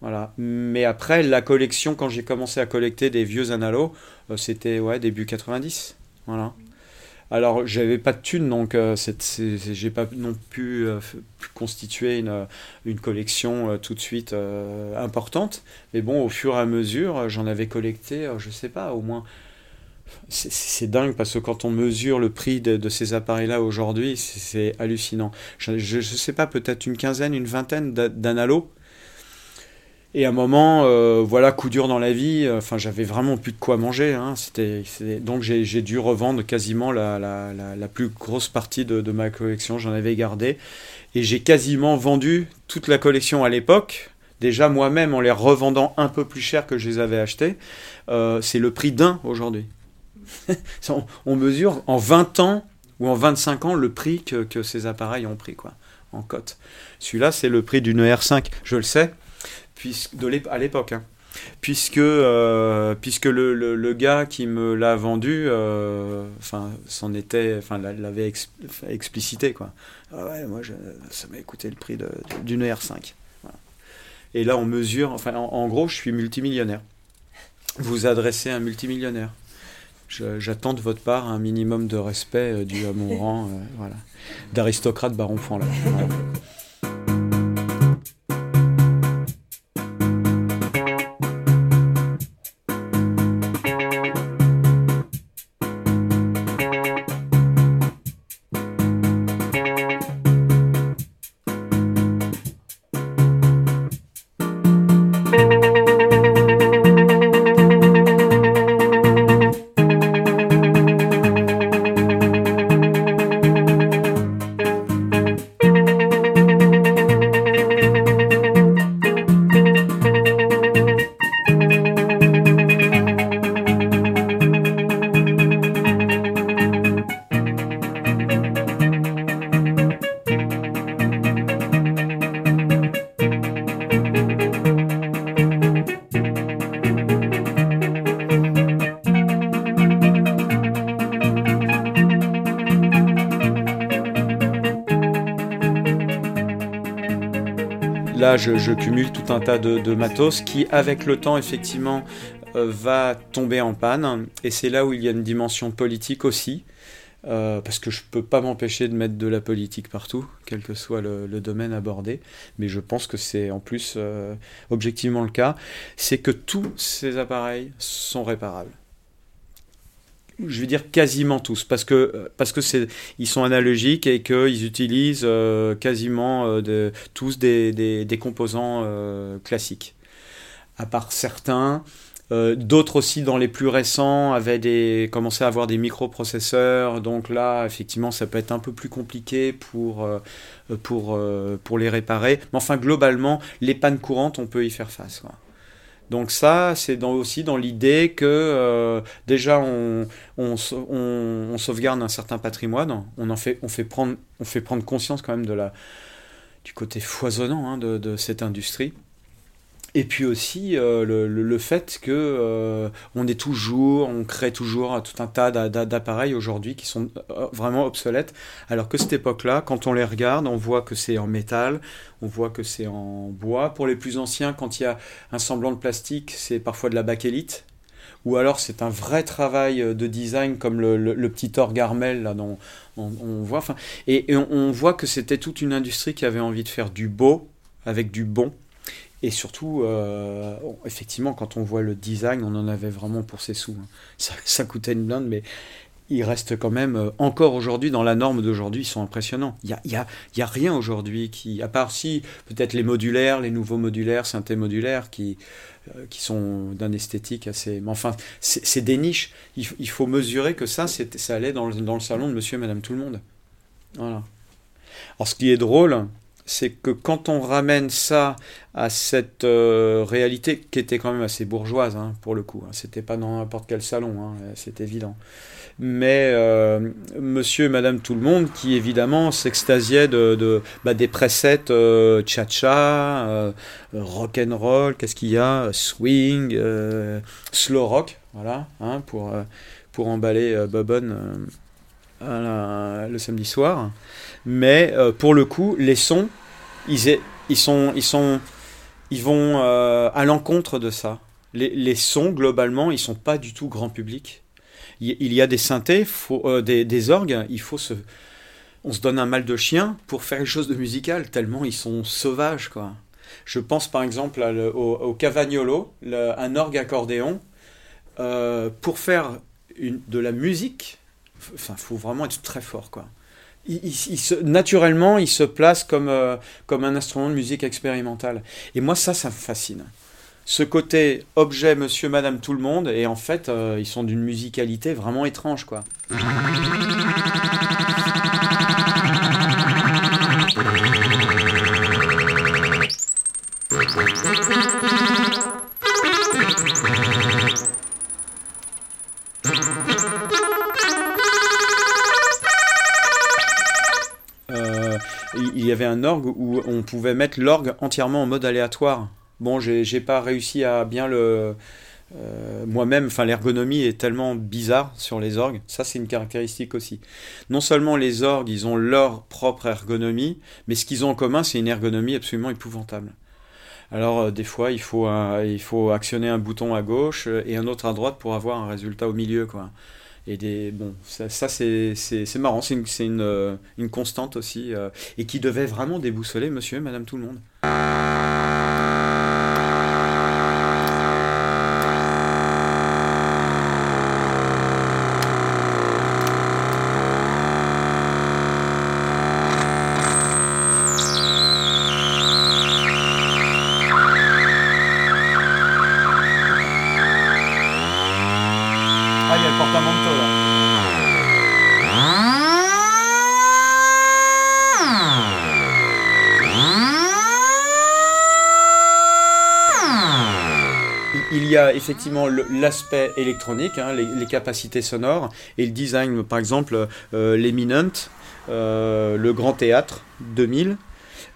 Voilà. Mais après, la collection, quand j'ai commencé à collecter des vieux analos, euh, c'était ouais, début 90. Voilà. Alors, j'avais pas de thunes, donc euh, j'ai pas non plus euh, constituer une, une collection tout de suite importante. Mais bon, au fur et à mesure, j'en avais collecté, je sais pas, au moins c'est- dingue parce que quand on mesure le prix de, ces appareils-là aujourd'hui, c'est hallucinant. Je, je sais pas, peut-être une quinzaine, une vingtaine d'a- d'analos. Et à un moment, euh, voilà, coup dur dans la vie, euh, enfin, j'avais vraiment plus de quoi manger. hein. C'était, donc j'ai dû revendre quasiment la, plus grosse partie de, de ma collection, j'en avais gardé. Et j'ai quasiment vendu toute la collection à l'époque. Déjà moi-même en les revendant un peu plus cher que je les avais achetés. Euh, c'est le prix d'un aujourd'hui. On, mesure en 20 ans ou en 25 ans le prix que, que ces appareils ont pris quoi, en cote. Celui-là, c'est le prix d'une R5, je le sais, puisque, de à l'époque. hein. Puisque, euh, puisque le, le- gars qui me l'a vendu, euh, enfin, s'en était, enfin, l'a- l'avait ex- explicité quoi. Ah ouais, moi, je- ça m'a coûté le prix d'une R5. Voilà. Et là, on mesure, enfin, en, en gros, je suis multimillionnaire. Vous adressez un multimillionnaire. J'attends de votre part un minimum de respect euh, dû à mon rang euh, voilà, d'aristocrate baron. Voilà. Je, cumule tout un tas de, matos qui, avec le temps, effectivement, euh, va tomber en panne. Et c'est là où il y a une dimension politique aussi. euh, parce que je peux pas m'empêcher de mettre de la politique partout, quel que soit le, le domaine abordé. Mais je pense que c'est en plus euh, objectivement le cas. C'est que tous ces appareils sont réparables je vais dire quasiment tous, parce que parce que c'est ils sont analogiques et qu'ils utilisent euh, quasiment euh, tous des, composants euh, classiques. À part certains, d'autres aussi dans les plus récents avaient des commençaient à avoir des microprocesseurs, donc là effectivement ça peut être un peu plus compliqué pour pour pour les réparer. Mais enfin globalement, les pannes courantes, on peut y faire face. Donc ça, c'est aussi dans l'idée que euh, déjà on, on, sau- on- on sauvegarde un certain patrimoine, on fait, prendre, conscience quand même du côté foisonnant hein, de cette industrie. Et puis aussi euh, le, le- fait que euh, on est toujours, on crée toujours tout un tas d'a- d'a- d'appareils aujourd'hui qui sont euh, vraiment obsolètes, alors que cette époque-là, quand on les regarde, on voit que c'est en métal, on voit que c'est en bois. Pour les plus anciens, quand il y a un semblant de plastique, c'est parfois de la bakélite. Ou alors c'est un vrai travail de design comme le, petit orgue Armel là dont on, voit. Enfin, et, on voit que c'était toute une industrie qui avait envie de faire du beau avec du bon. Et surtout, euh, effectivement, quand on voit le design, on en avait vraiment pour ses sous. hein. Ça, ça coûtait une blinde, mais ils restent quand même, euh, encore aujourd'hui, dans la norme d'aujourd'hui, ils sont impressionnants. Il n'y a, y y a rien aujourd'hui qui, à part si, peut-être les modulaires, les nouveaux modulaires, synthé modulaires, qui, euh, qui sont d'un esthétique assez... Mais enfin, c'est des niches. Il, faut mesurer que ça, ça allait dans le, dans le salon de monsieur et madame tout le monde. Voilà. Alors, ce qui est drôle, c'est que quand on ramène ça à cette euh, réalité qui était quand même assez bourgeoise, hein, pour le coup, hein, c'était pas dans n'importe quel salon, hein, c'est évident. Mais euh, monsieur et madame tout le monde qui évidemment s'extasiaient de, bah, des presets euh, cha-cha, euh, rock and roll, qu'est-ce qu'il y a, swing, slow rock, voilà, hein, pour, pour emballer Bobonne le samedi soir. Mais pour le coup, les sons, ils, sont, ils vont euh, à l'encontre de ça. Les, sons globalement, ils sont pas du tout grand public. Il il y a des synthés, euh, des, orgues, il faut on se donne un mal de chien pour faire quelque chose de musical tellement ils sont sauvages quoi. Je pense par exemple au, cavagnolo, un orgue accordéon. euh, pour faire de la musique, enfin, faut vraiment être très fort quoi naturellement, il se place comme, euh, comme un instrument de musique expérimentale. Et moi, ça, ça me fascine. Ce côté objet, monsieur, madame, tout le monde, et en fait, euh, ils sont d'une musicalité vraiment étrange, quoi. Il y avait un orgue où on pouvait mettre l'orgue entièrement en mode aléatoire. Bon, j'ai pas réussi à bien le. euh, Moi-même, enfin, l'ergonomie est tellement bizarre sur les orgues. Ça, c'est une caractéristique aussi. Non seulement les orgues, ils ont leur propre ergonomie, mais ce qu'ils ont en commun, c'est une ergonomie absolument épouvantable. Alors, euh, des fois, il faut, il faut actionner un bouton à gauche et un autre à droite pour avoir un résultat au milieu, quoi. Et des, bon, ça, ça, c'est marrant, c'est une, c'est une, euh, une constante aussi, euh, et qui devait vraiment déboussoler monsieur et madame tout le monde. Il y a le. Il- y a effectivement l'aspect électronique, hein, les, capacités sonores, et le design, par exemple, euh, l'Eminent, euh, le Grand Théâtre 2000.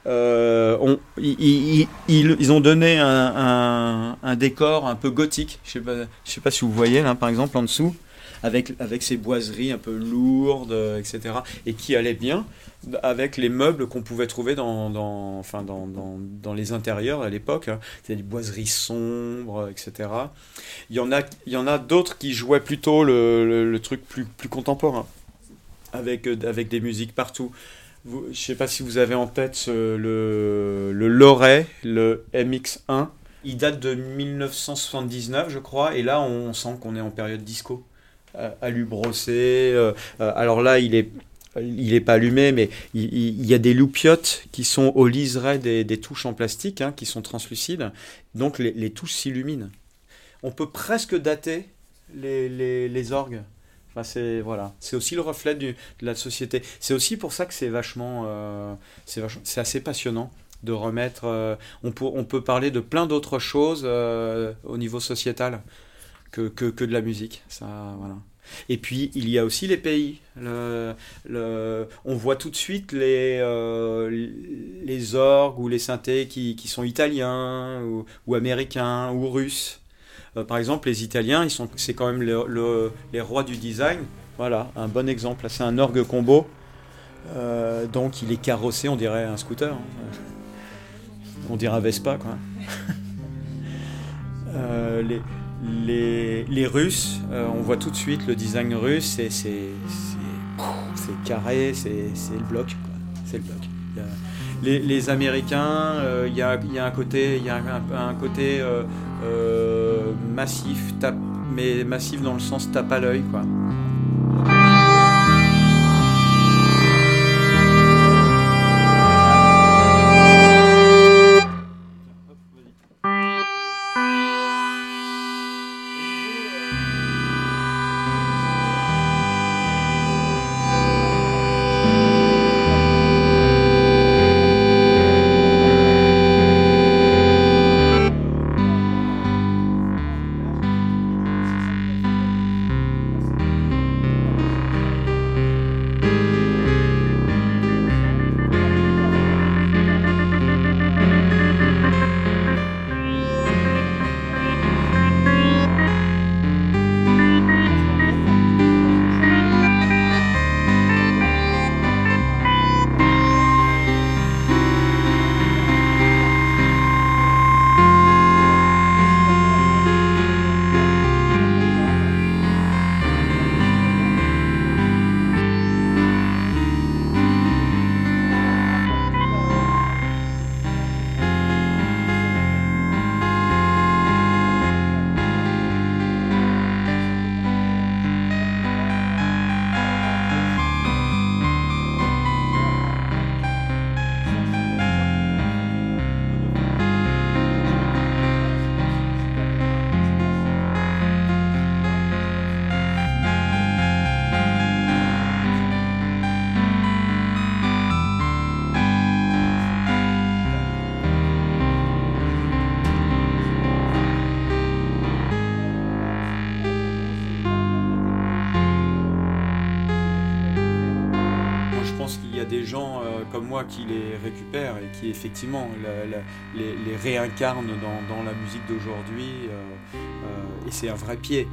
Euh, ils, ont donné un, décor un peu gothique. Je je sais pas si vous voyez là, par exemple, en dessous, avec, avec ces boiseries un peu lourdes, etc. Et qui allaient bien avec les meubles qu'on pouvait trouver dans, les intérieurs à l'époque. hein. C'était des boiseries sombres, etc. Il y en a, d'autres qui jouaient plutôt le, truc plus, contemporain, avec des musiques partout. Je ne sais pas si vous avez en tête le, le Loret, le MX1. Il date de 1979, je crois, et là on sent qu'on est en période disco. Euh, brossé. euh, euh, alors là, il est, il est pas allumé, mais il y a des loupiottes qui sont au liseré des, des touches en plastique, hein, qui sont translucides. Donc les, les touches s'illuminent. On peut presque dater les, les, les orgues. C'est voilà, c'est aussi le reflet de la société. C'est aussi pour ça que c'est vachement, euh, c'est assez passionnant de remettre. euh, on, peut, on peut parler de plein d'autres choses euh, au niveau sociétal que, que, que de la musique. Ça, voilà. Et puis, il y a aussi les pays. On voit tout de suite les, euh, les orgues ou les synthés qui, qui sont italiens ou américains ou russes. Euh, par exemple, les Italiens, ils sont, c'est quand même le- le- les rois du design. Voilà, un bon exemple. C'est un orgue combo. Euh, donc, il est carrossé, on dirait un scooter. hein. On dirait un Vespa, quoi. Euh, les, Russes, euh, on voit tout de suite le design russe, c'est, c'est, carré, c'est, le bloc. quoi. C'est le bloc. Les, Américains, euh, il y, a, un côté, y a un, côté euh, euh, massif, tape, mais massif dans le sens tape à l'œil. quoi. A des gens euh, comme moi qui les récupèrent et qui effectivement les, réincarnent dans, dans la musique d'aujourd'hui. euh, euh, et c'est un vrai pied.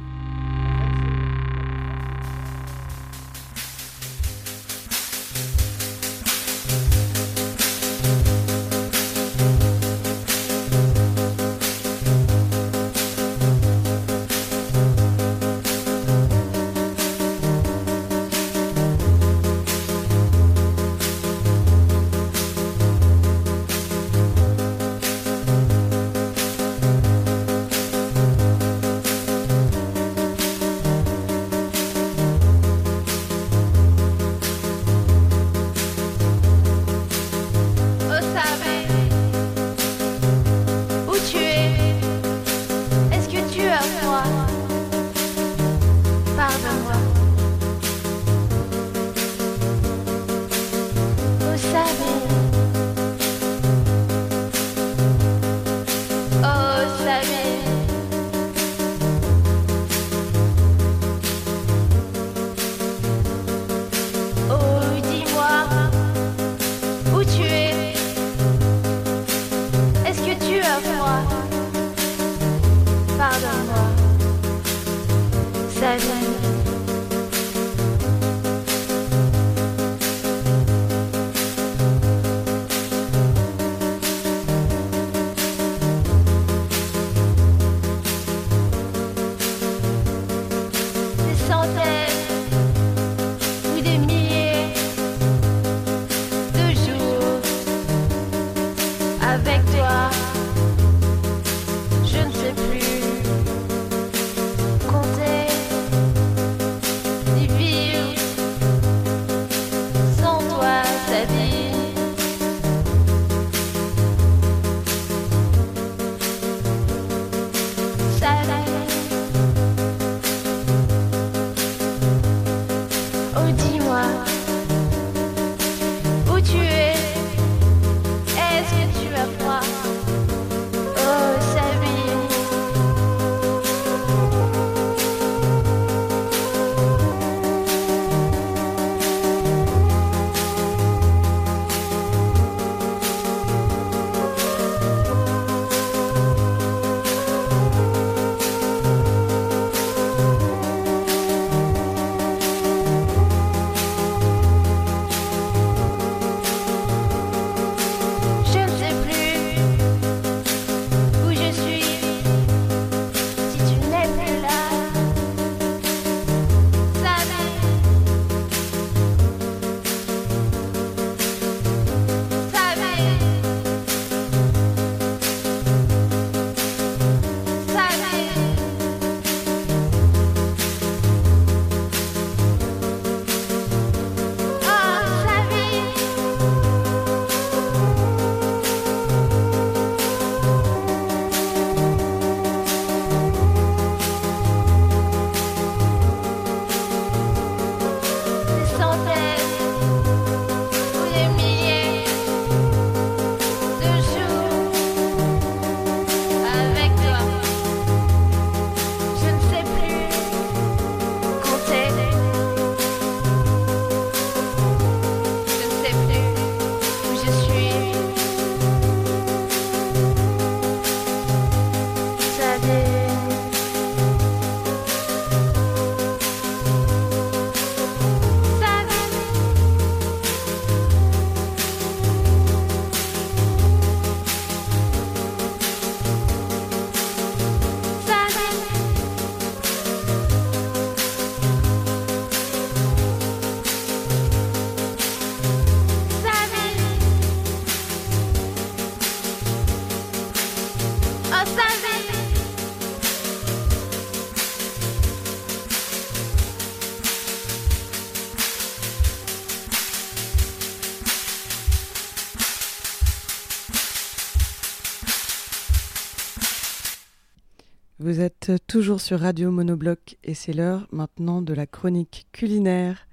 Toujours sur Radio Monobloc et c'est l'heure maintenant de la chronique culinaire.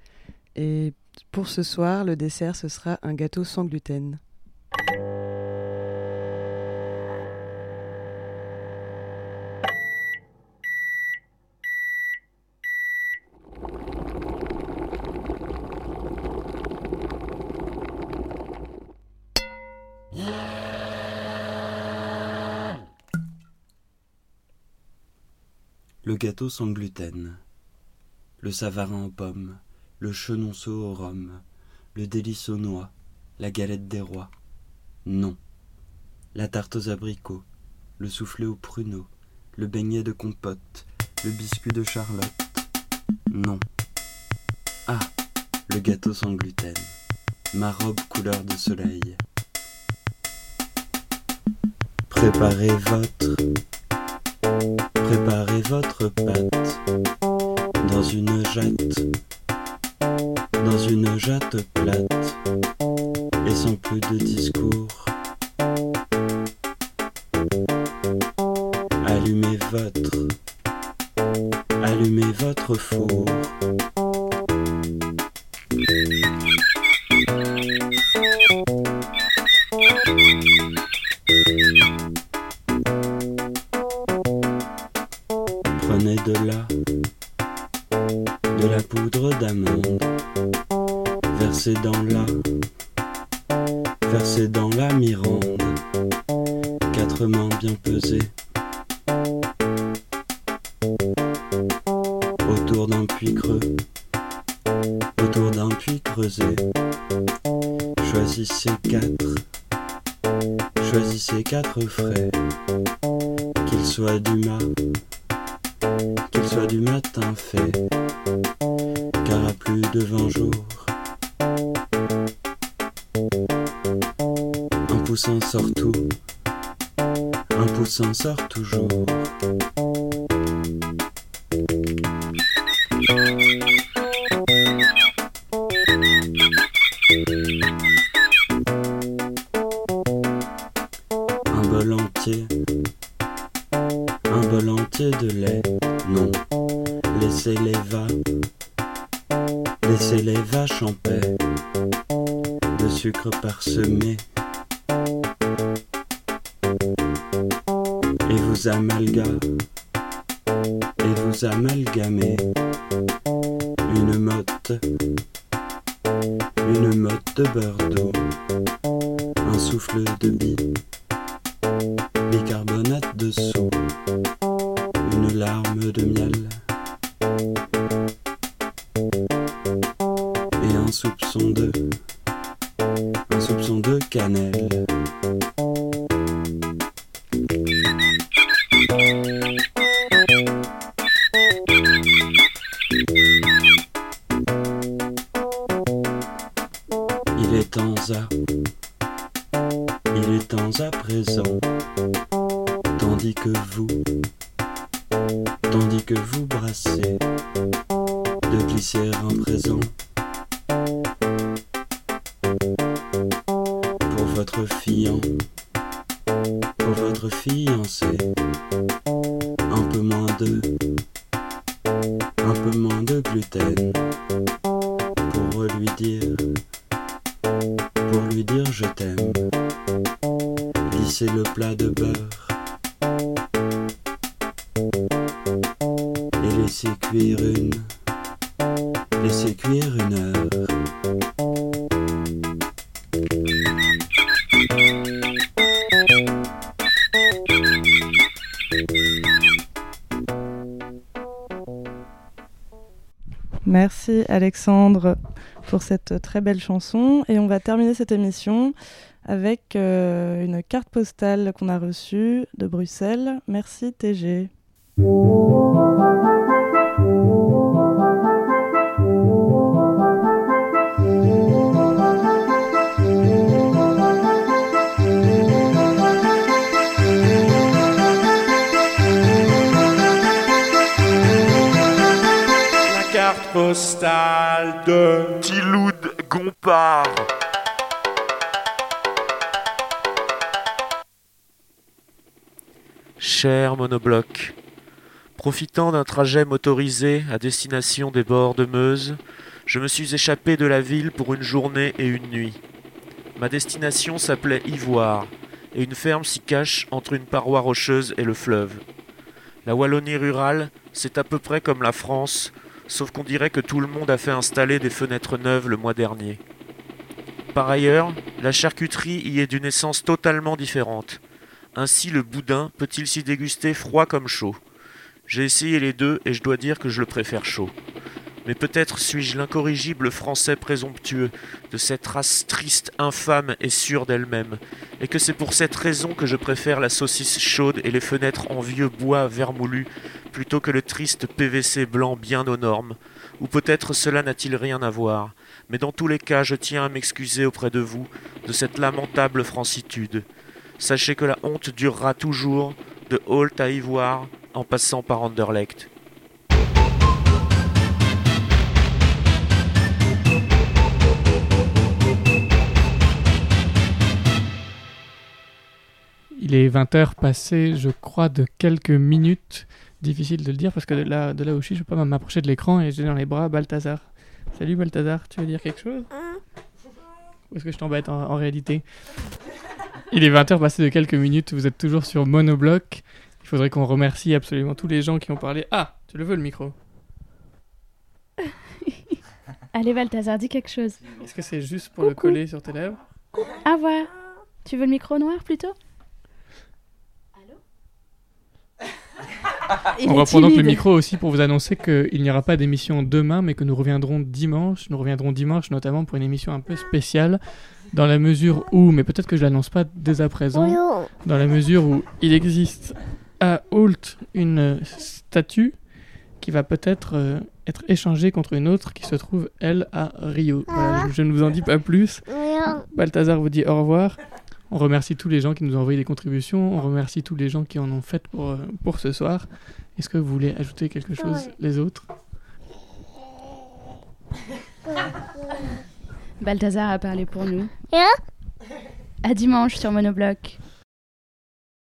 Et pour ce soir, le dessert, ce sera un gâteau sans gluten. Gâteau sans gluten, le savarin aux pommes, le chenonceau au rhum, le délice aux noix, la galette des rois. Non. La tarte aux abricots, le soufflé aux pruneaux, le beignet de compote, le biscuit de Charlotte. Non. Ah, le gâteau sans gluten, ma robe couleur de soleil. Préparez votre Préparez votre pâte dans une jatte, dans une jatte plate et sans plus de discours. Allumez votre, allumez votre four. Qu'ils soient du mat qu'il soit du matin fait, car à plus de vingt jours, un poussin sort tout, un poussin sort toujours. Il est temps à présent. Tandis que vous tandis que vous brassez de glisser un présent. Pour votre fiant, pour votre fiancé, un peu moins de, un peu moins de gluten. Pour lui dire, pour lui dire je t'aime, lissez le plat de beurre et laissez cuire une laissez cuire une heure Merci Alexandre pour cette très belle chanson. Et on va terminer cette émission avec euh, une carte postale qu'on a reçue de Bruxelles. Merci TG. La carte postale de Tiloud Gompard. Cher monobloc, Profitant d'un trajet motorisé à destination des bords de Meuse, je me suis échappé de la ville pour une journée et une nuit. Ma destination s'appelait Ivoire, et une ferme s'y cache entre une paroi rocheuse et le fleuve. La Wallonie rurale, c'est à peu près comme la France, sauf qu'on dirait que tout le monde a fait installer des fenêtres neuves le mois dernier. Par ailleurs, la charcuterie y est d'une essence totalement différente. Ainsi, le boudin peut-il s'y déguster froid comme chaud? J'ai essayé les deux et je dois dire que je le préfère chaud. Mais peut-être suis-je l'incorrigible français présomptueux de cette race triste, infâme et sûre d'elle-même, et que c'est pour cette raison que je préfère la saucisse chaude et les fenêtres en vieux bois vermoulu plutôt que le triste PVC blanc bien aux normes, ou peut-être cela n'a-t-il rien à voir, mais dans tous les cas je tiens à m'excuser auprès de vous de cette lamentable francitude. Sachez que la honte durera toujours, de Holt à Ivoire, en passant par Anderlecht. Il est 20h passé, je crois, de quelques minutes. Difficile de le dire parce que de là, de là où je suis, je peux pas m'approcher de l'écran et j'ai dans les bras Balthazar. Salut Balthazar, tu veux dire quelque chose? Ou est-ce que je t'embête en, en réalité? Il est 20h passé de quelques minutes, vous êtes toujours sur Monobloc. Il faudrait qu'on remercie absolument tous les gens qui ont parlé. Ah, tu le veux le micro Allez, Balthazar, dis quelque chose. Est-ce que c'est juste pour le coller sur tes lèvres Ah, voilà. Tu veux le micro noir plutôt Il On reprend donc le micro aussi pour vous annoncer qu'il n'y aura pas d'émission demain, mais que nous reviendrons dimanche. Nous reviendrons dimanche notamment pour une émission un peu spéciale, dans la mesure où, mais peut-être que je l'annonce pas dès à présent, dans la mesure où il existe à Holt une statue qui va peut-être euh, être échangée contre une autre qui se trouve, elle, à Rio. Voilà, je, je ne vous en dis pas plus. Balthazar vous dit au revoir. On remercie tous les gens qui nous ont envoyé des contributions. On remercie tous les gens qui en ont fait pour, euh, pour ce soir. Est-ce que vous voulez ajouter quelque chose, les autres? Balthazar a parlé pour nous. À dimanche sur Monobloc.